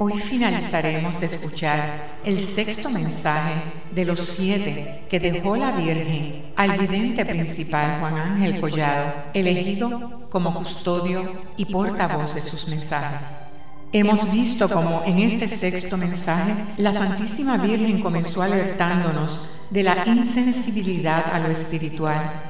Hoy finalizaremos de escuchar el sexto mensaje de los siete que dejó la Virgen al vidente principal Juan Ángel Collado, elegido como custodio y portavoz de sus mensajes. Hemos visto cómo en este sexto mensaje la Santísima Virgen comenzó alertándonos de la insensibilidad a lo espiritual.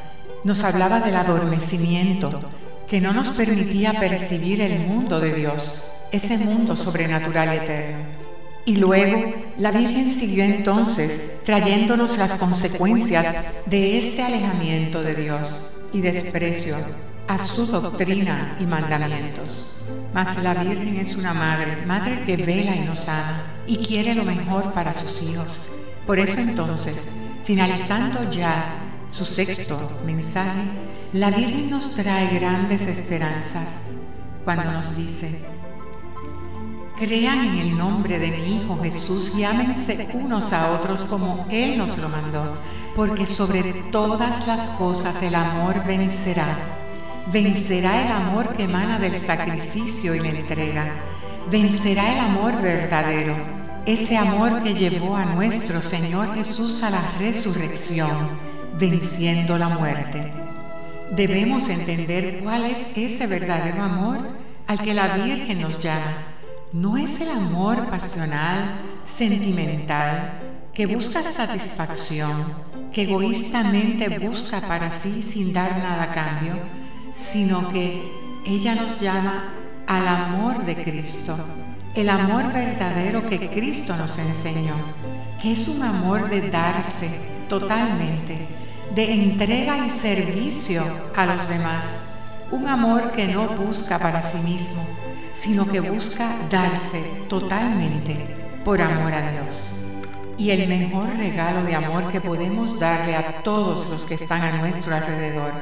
Nos hablaba del adormecimiento que no nos permitía percibir el mundo de Dios ese mundo sobrenatural eterno. Y luego la Virgen siguió entonces trayéndonos las consecuencias de este alejamiento de Dios y desprecio a su doctrina y mandamientos. Mas la Virgen es una madre, madre que vela y nos ama y quiere lo mejor para sus hijos. Por eso entonces, finalizando ya su sexto mensaje, la Virgen nos trae grandes esperanzas cuando nos dice, Crean en el nombre de mi Hijo Jesús y ámense unos a otros como Él nos lo mandó, porque sobre todas las cosas el amor vencerá. Vencerá el amor que emana del sacrificio y la entrega. Vencerá el amor verdadero, ese amor que llevó a nuestro Señor Jesús a la resurrección, venciendo la muerte. Debemos entender cuál es ese verdadero amor al que la Virgen nos llama no es el amor pasional, sentimental, que busca satisfacción, que egoístamente busca para sí sin dar nada a cambio, sino que ella nos llama al amor de Cristo, el amor verdadero que Cristo nos enseñó, que es un amor de darse totalmente, de entrega y servicio a los demás, un amor que no busca para sí mismo, sino que busca darse totalmente por amor a Dios. Y el mejor regalo de amor que podemos darle a todos los que están a nuestro alrededor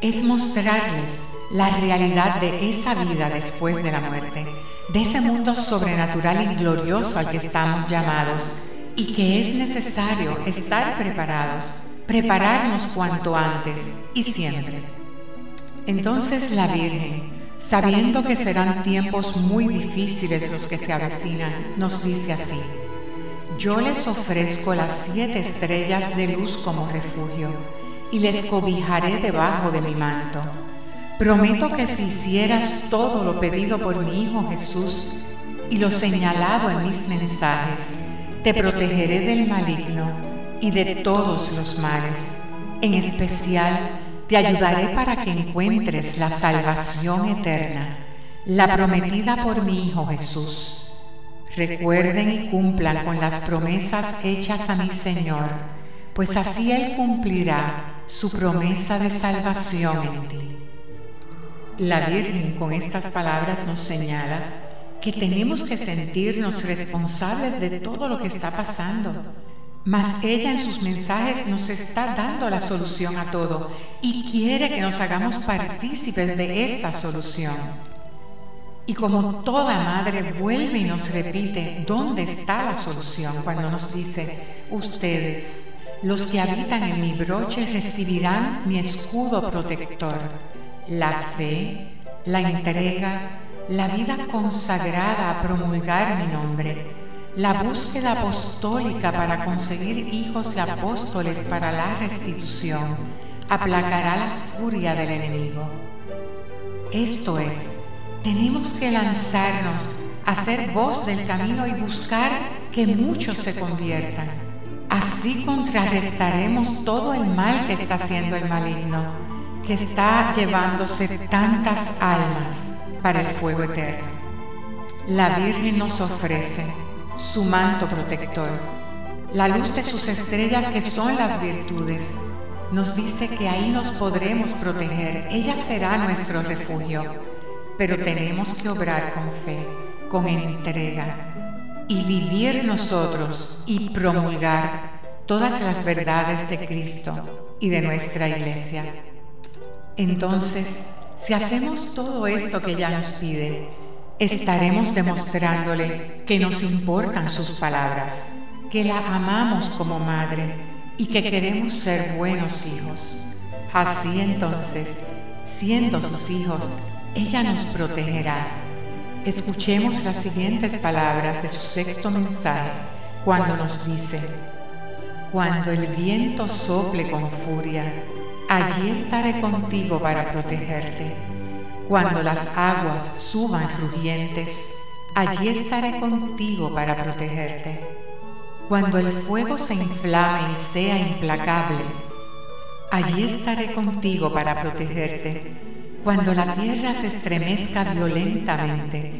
es mostrarles la realidad de esa vida después de la muerte, de ese mundo sobrenatural y glorioso al que estamos llamados y que es necesario estar preparados, prepararnos cuanto antes y siempre. Entonces la Virgen, sabiendo que serán tiempos muy difíciles los que se avecinan, nos dice así, yo les ofrezco las siete estrellas de luz como refugio y les cobijaré debajo de mi manto. Prometo que si hicieras todo lo pedido por mi Hijo Jesús y lo señalado en mis mensajes, te protegeré del maligno y de todos los males, en especial te ayudaré para que encuentres la salvación eterna, la prometida por mi Hijo Jesús. Recuerden y cumplan con las promesas hechas a mi Señor, pues así Él cumplirá su promesa de salvación en ti. La Virgen con estas palabras nos señala que tenemos que sentirnos responsables de todo lo que está pasando mas ella en sus mensajes nos está dando la solución a todo y quiere que nos hagamos partícipes de esta solución. Y como toda madre vuelve y nos repite dónde está la solución cuando nos dice, ustedes, los que habitan en mi broche recibirán mi escudo protector, la fe, la entrega, la vida consagrada a promulgar mi nombre la búsqueda apostólica para conseguir hijos y apóstoles para la restitución aplacará la furia del enemigo. Esto es, tenemos que lanzarnos a ser voz del camino y buscar que muchos se conviertan. Así contrarrestaremos todo el mal que está haciendo el maligno, que está llevándose tantas almas para el fuego eterno. La Virgen nos ofrece su manto protector, la luz de sus estrellas que son las virtudes. Nos dice que ahí nos podremos proteger, ella será nuestro refugio, pero tenemos que obrar con fe, con entrega y vivir nosotros y promulgar todas las verdades de Cristo y de nuestra iglesia. Entonces, si hacemos todo esto que ella nos pide, estaremos demostrándole que nos importan sus palabras, que la amamos como madre y que queremos ser buenos hijos. Así entonces, siendo sus hijos, ella nos protegerá. Escuchemos las siguientes palabras de su sexto mensaje cuando nos dice, cuando el viento sople con furia, allí estaré contigo para protegerte. Cuando las aguas suban rugientes, allí estaré contigo para protegerte. Cuando el fuego se inflame y sea implacable, allí estaré contigo para protegerte. Cuando la tierra se estremezca violentamente,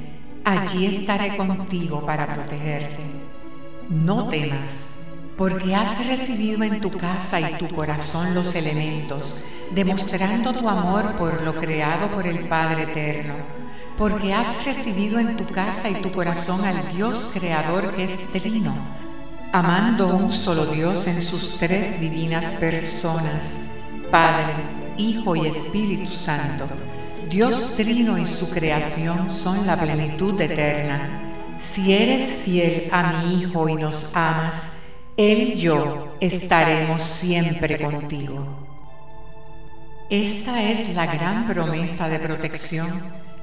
allí estaré contigo para protegerte. No temas, porque has recibido en tu casa y tu corazón los elementos, demostrando tu amor por lo creado por el Padre Eterno porque has recibido en tu casa y tu corazón al Dios creador que es trino, amando un solo Dios en sus tres divinas personas, Padre, Hijo y Espíritu Santo. Dios trino y su creación son la plenitud eterna. Si eres fiel a mi Hijo y nos amas, Él y yo estaremos siempre contigo. Esta es la gran promesa de protección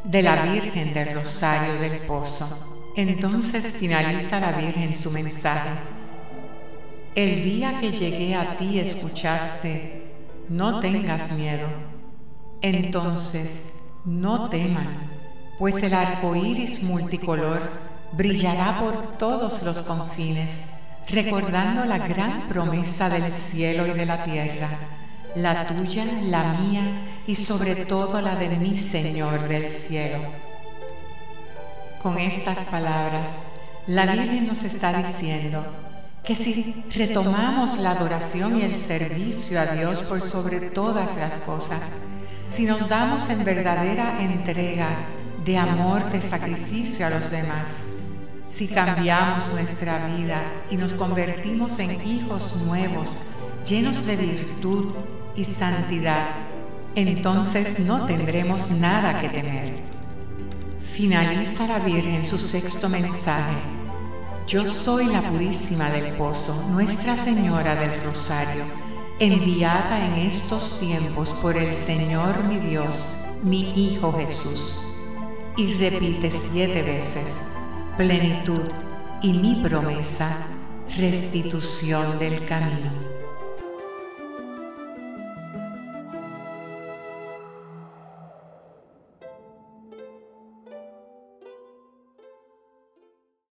de la Virgen del Rosario del Pozo. Entonces finaliza la Virgen su mensaje. El día que llegué a ti escuchaste, no tengas miedo. Entonces, no teman, pues el arco iris multicolor brillará por todos los confines, recordando la gran promesa del cielo y de la tierra, la tuya, la mía y sobre todo la de mi Señor del cielo. Con estas palabras, la Virgen nos está diciendo que si retomamos la adoración y el servicio a Dios por sobre todas las cosas, si nos damos en verdadera entrega de amor, de sacrificio a los demás, si cambiamos nuestra vida y nos convertimos en hijos nuevos, llenos de virtud y santidad, entonces no tendremos nada que temer. Finaliza la Virgen su sexto mensaje. Yo soy la purísima del pozo, Nuestra Señora del Rosario, enviada en estos tiempos por el Señor mi Dios, mi Hijo Jesús. Y repite siete veces, plenitud y mi promesa, restitución del camino.